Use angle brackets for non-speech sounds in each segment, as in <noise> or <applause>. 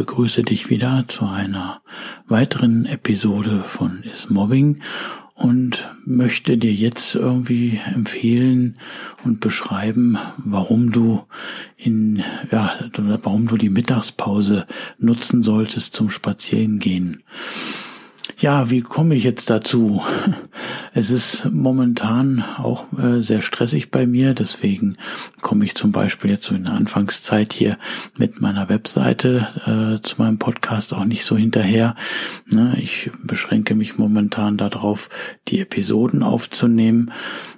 begrüße dich wieder zu einer weiteren Episode von Is Mobbing und möchte dir jetzt irgendwie empfehlen und beschreiben, warum du in, ja, warum du die Mittagspause nutzen solltest zum Spazierengehen. Ja, wie komme ich jetzt dazu? <laughs> Es ist momentan auch äh, sehr stressig bei mir, deswegen komme ich zum Beispiel jetzt so in der Anfangszeit hier mit meiner Webseite äh, zu meinem Podcast auch nicht so hinterher. Ne, ich beschränke mich momentan darauf, die Episoden aufzunehmen.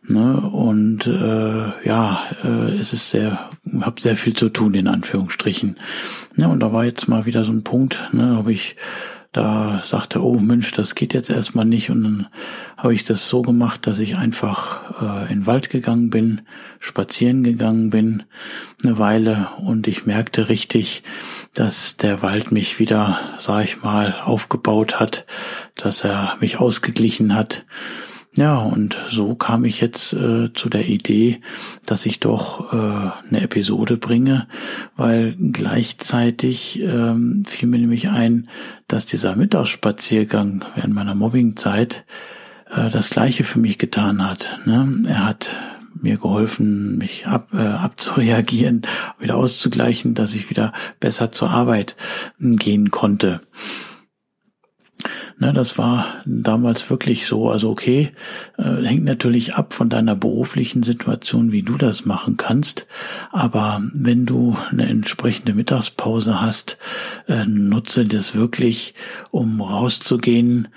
Ne, und äh, ja, äh, es ist sehr, habe sehr viel zu tun in Anführungsstrichen. Ja, und da war jetzt mal wieder so ein Punkt, ne, habe ich da sagte, oh Mensch, das geht jetzt erstmal nicht. Und dann habe ich das so gemacht, dass ich einfach äh, in den Wald gegangen bin, spazieren gegangen bin, eine Weile und ich merkte richtig, dass der Wald mich wieder, sag ich mal, aufgebaut hat, dass er mich ausgeglichen hat ja, und so kam ich jetzt äh, zu der Idee, dass ich doch äh, eine Episode bringe, weil gleichzeitig ähm, fiel mir nämlich ein, dass dieser Mittagsspaziergang während meiner Mobbingzeit äh, das Gleiche für mich getan hat. Ne? Er hat mir geholfen, mich ab, äh, abzureagieren, wieder auszugleichen, dass ich wieder besser zur Arbeit gehen konnte. Ne, das war damals wirklich so. Also okay, äh, hängt natürlich ab von deiner beruflichen Situation, wie du das machen kannst. Aber wenn du eine entsprechende Mittagspause hast, äh, nutze das wirklich, um rauszugehen,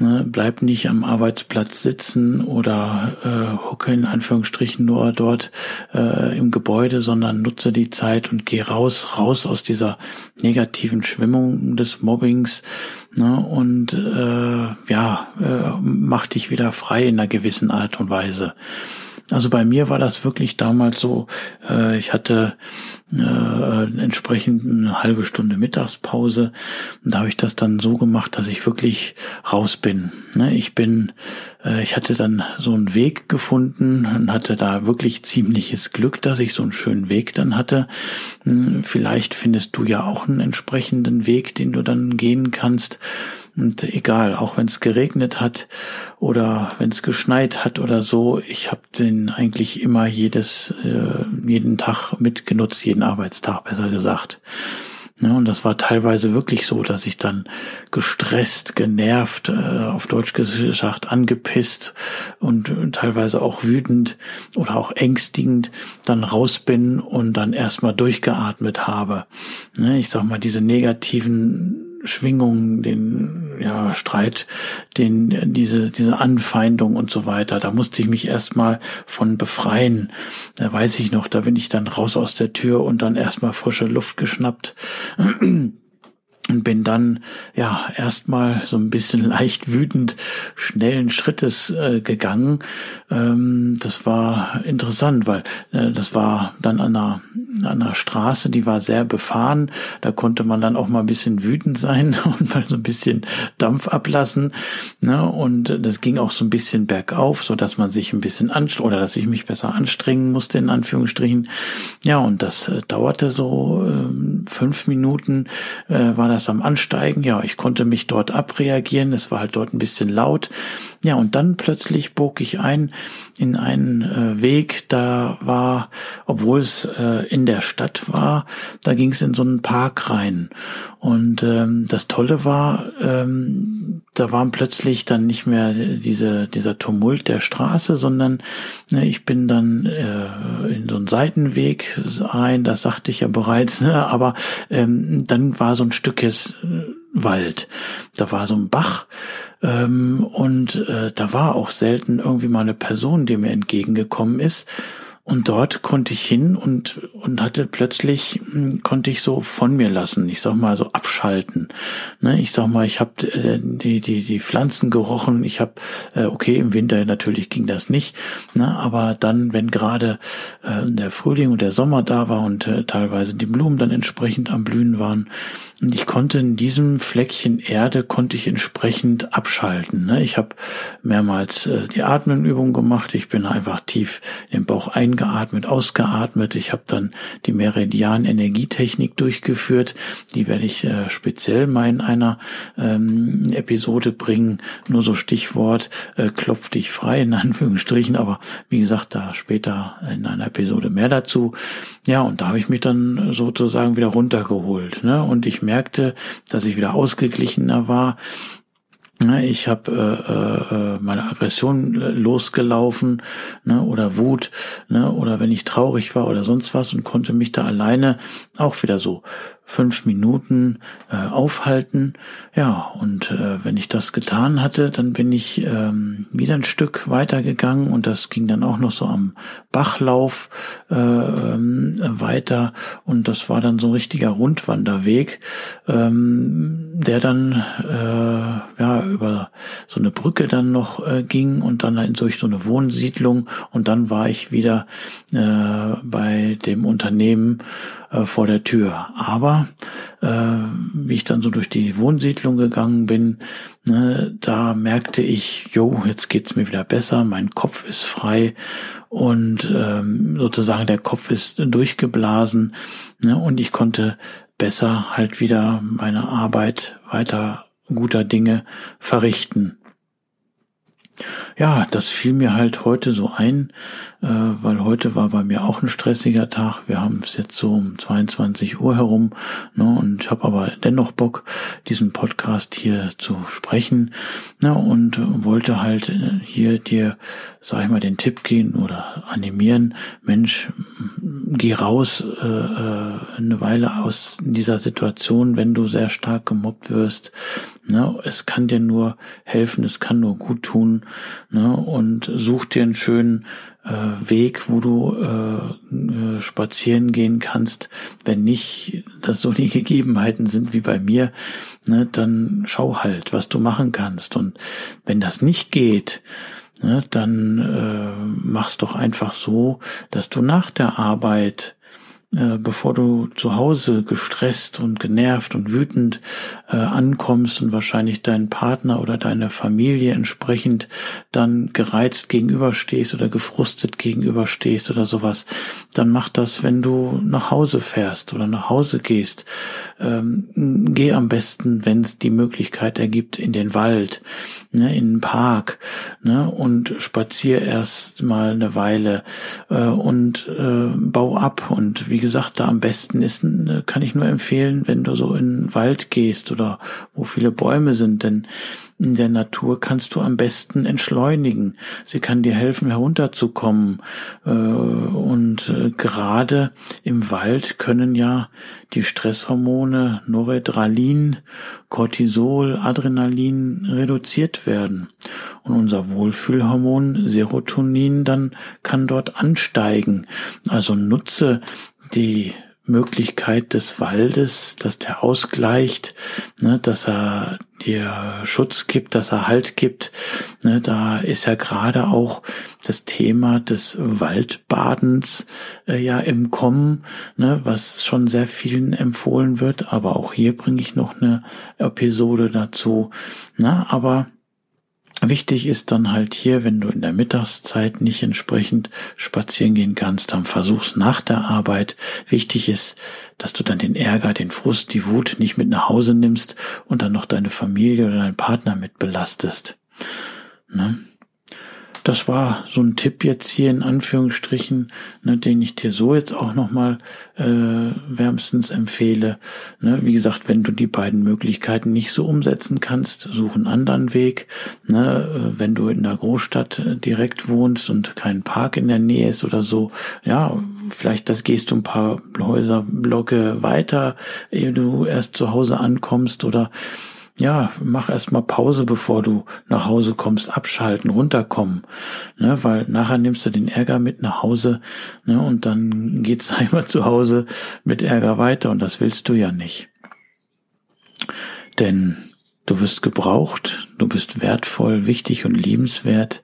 Ne, bleib nicht am Arbeitsplatz sitzen oder äh, hocke in Anführungsstrichen nur dort äh, im Gebäude, sondern nutze die Zeit und geh raus, raus aus dieser negativen Schwimmung des Mobbings ne, und äh, ja, äh, mach dich wieder frei in einer gewissen Art und Weise. Also bei mir war das wirklich damals so, äh, ich hatte äh, entsprechend eine halbe Stunde Mittagspause und da habe ich das dann so gemacht, dass ich wirklich raus bin. Ne? Ich bin, äh, ich hatte dann so einen Weg gefunden und hatte da wirklich ziemliches Glück, dass ich so einen schönen Weg dann hatte. Hm, vielleicht findest du ja auch einen entsprechenden Weg, den du dann gehen kannst. Und egal, auch wenn es geregnet hat oder wenn es geschneit hat oder so, ich habe den eigentlich immer jedes, äh, jeden Tag mitgenutzt, jeden Arbeitstag besser gesagt. Ja, und das war teilweise wirklich so, dass ich dann gestresst, genervt, äh, auf Deutsch gesagt, angepisst und teilweise auch wütend oder auch ängstigend dann raus bin und dann erstmal durchgeatmet habe. Ne, ich sag mal, diese negativen Schwingungen, den Streit, den, diese, diese Anfeindung und so weiter. Da musste ich mich erstmal von befreien. Da weiß ich noch, da bin ich dann raus aus der Tür und dann erstmal frische Luft geschnappt <clears throat> und bin dann ja erstmal so ein bisschen <laughs> leicht wütend schnellen Schrittes äh, gegangen. Ähm, das war interessant, weil äh, das war dann an einer, einer Straße, die war sehr befahren. Da konnte man dann auch mal ein bisschen wütend sein <laughs> und mal so ein bisschen Dampf ablassen. Ne? Und das ging auch so ein bisschen bergauf, so dass man sich ein bisschen anstrengt oder dass ich mich besser anstrengen musste in Anführungsstrichen. Ja, und das äh, dauerte so äh, fünf Minuten. Äh, war das das am Ansteigen. Ja, ich konnte mich dort abreagieren. Es war halt dort ein bisschen laut. Ja, und dann plötzlich bog ich ein in einen äh, Weg, da war, obwohl es äh, in der Stadt war, da ging es in so einen Park rein. Und ähm, das Tolle war, ähm, da waren plötzlich dann nicht mehr diese, dieser Tumult der Straße, sondern ne, ich bin dann äh, in so einen Seitenweg rein, das sagte ich ja bereits, ne, aber ähm, dann war so ein Stückes äh, Wald. Da war so ein Bach ähm, und äh, da war auch selten irgendwie mal eine Person, die mir entgegengekommen ist. Und dort konnte ich hin und, und hatte plötzlich, hm, konnte ich so von mir lassen. Ich sag mal so abschalten. Ne? Ich sag mal, ich habe äh, die, die, die Pflanzen gerochen. Ich habe, äh, okay, im Winter natürlich ging das nicht. Ne? Aber dann, wenn gerade äh, der Frühling und der Sommer da war und äh, teilweise die Blumen dann entsprechend am Blühen waren, und ich konnte in diesem Fleckchen Erde, konnte ich entsprechend abschalten. Ne? Ich habe mehrmals äh, die Atmenübung gemacht. Ich bin einfach tief in den Bauch eingeatmet, ausgeatmet. Ich habe dann die Meridian-Energietechnik durchgeführt. Die werde ich äh, speziell mal in einer ähm, Episode bringen. Nur so Stichwort, äh, klopf dich frei in <laughs> Anführungsstrichen. Aber wie gesagt, da später in einer Episode mehr dazu. Ja, und da habe ich mich dann sozusagen wieder runtergeholt. Ne? Und ich merkte, dass ich wieder ausgeglichener war. Ich habe äh, äh, meine Aggression losgelaufen ne, oder Wut ne, oder wenn ich traurig war oder sonst was und konnte mich da alleine auch wieder so fünf Minuten äh, aufhalten. Ja, und äh, wenn ich das getan hatte, dann bin ich ähm, wieder ein Stück weitergegangen und das ging dann auch noch so am Bachlauf äh, ähm, weiter und das war dann so ein richtiger Rundwanderweg, ähm, der dann äh, ja über so eine Brücke dann noch äh, ging und dann durch so eine Wohnsiedlung und dann war ich wieder äh, bei dem Unternehmen äh, vor der Tür. Aber äh, wie ich dann so durch die Wohnsiedlung gegangen bin, ne, da merkte ich, jo, jetzt geht's mir wieder besser, mein Kopf ist frei und ähm, sozusagen der Kopf ist durchgeblasen ne, und ich konnte besser halt wieder meine Arbeit weiter guter Dinge verrichten. Ja, das fiel mir halt heute so ein, äh, weil heute war bei mir auch ein stressiger Tag. Wir haben es jetzt so um 22 Uhr herum ne, und ich habe aber dennoch Bock, diesen Podcast hier zu sprechen ne, und wollte halt äh, hier dir, sag ich mal, den Tipp geben oder animieren, Mensch, geh raus äh, äh eine Weile aus dieser Situation, wenn du sehr stark gemobbt wirst. Ne, es kann dir nur helfen, es kann nur gut tun ne, und such dir einen schönen äh, Weg, wo du äh, äh, spazieren gehen kannst. Wenn nicht, dass so die <laughs> Gegebenheiten sind wie bei mir, ne, dann schau halt, was du machen kannst. Und wenn das nicht geht, ne, dann äh, mach's doch einfach so, dass du nach der Arbeit äh, bevor du zu Hause gestresst und genervt und wütend äh, ankommst und wahrscheinlich deinen Partner oder deine Familie entsprechend dann gereizt gegenüberstehst oder gefrustet gegenüberstehst oder sowas, dann mach das, wenn du nach Hause fährst oder nach Hause gehst. Ähm, geh am besten, wenn es die Möglichkeit ergibt, in den Wald ne, in den Park ne, und spazier erst mal eine Weile äh, und äh, bau ab. Und wie gesagt, da am besten ist, äh, kann ich nur empfehlen, wenn du so in den Wald gehst oder wo viele Bäume sind, denn in der Natur kannst du am besten entschleunigen. Sie kann dir helfen, herunterzukommen. Äh, und äh, gerade im Wald können ja die Stresshormone Noradrenalin, Cortisol, Adrenalin reduziert werden. Und unser Wohlfühlhormon Serotonin dann kann dort ansteigen. Also nutze die Möglichkeit des Waldes, dass der ausgleicht, ne, dass er dir Schutz gibt, dass er Halt gibt. Ne, da ist ja gerade auch das Thema des Waldbadens äh, ja im Kommen, ne, was schon sehr vielen empfohlen wird. Aber auch hier bringe ich noch eine Episode dazu. Na, aber Wichtig ist dann halt hier, wenn du in der Mittagszeit nicht entsprechend spazieren gehen kannst, dann versuch's nach der Arbeit. Wichtig ist, dass du dann den Ärger, den Frust, die Wut nicht mit nach Hause nimmst und dann noch deine Familie oder deinen Partner mit belastest. Ne? Das war so ein Tipp jetzt hier in Anführungsstrichen, ne, den ich dir so jetzt auch nochmal äh, wärmstens empfehle. Ne, wie gesagt, wenn du die beiden Möglichkeiten nicht so umsetzen kannst, such einen anderen Weg. Ne, äh, wenn du in der Großstadt äh, direkt wohnst und kein Park in der Nähe ist oder so, ja, vielleicht das gehst du ein paar Häuserblocke weiter, ehe du erst zu Hause ankommst oder ja, mach erstmal Pause, bevor du nach Hause kommst, abschalten, runterkommen, ne, weil nachher nimmst du den Ärger mit nach Hause, ne, und dann geht's <laughs> einmal zu Hause mit Ärger weiter und das willst du ja nicht. Denn du wirst gebraucht, du bist wertvoll, wichtig und liebenswert,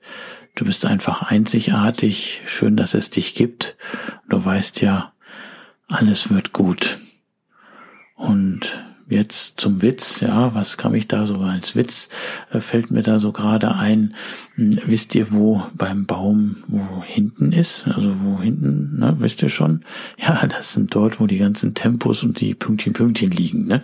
du bist einfach einzigartig, schön, dass es dich gibt, du weißt ja, alles wird gut. Und jetzt zum Witz, ja, was kam ich da so als Witz, äh, fällt mir da so gerade ein, hm, wisst ihr, wo beim Baum, wo hinten ist, also wo hinten, ne, wisst ihr schon? <laughs> Ja, das sind dort, wo die ganzen Tempos und die Pünktchen, Pünktchen liegen, ne?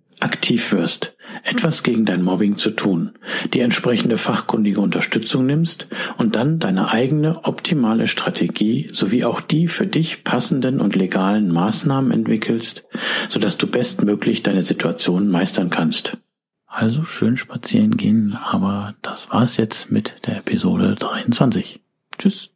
aktiv wirst, etwas gegen dein Mobbing zu tun, die entsprechende fachkundige Unterstützung nimmst und dann deine eigene optimale Strategie sowie auch die für dich passenden und legalen Maßnahmen entwickelst, sodass du bestmöglich deine Situation meistern kannst. Also schön spazieren gehen, aber das war's jetzt mit der Episode 23. Tschüss.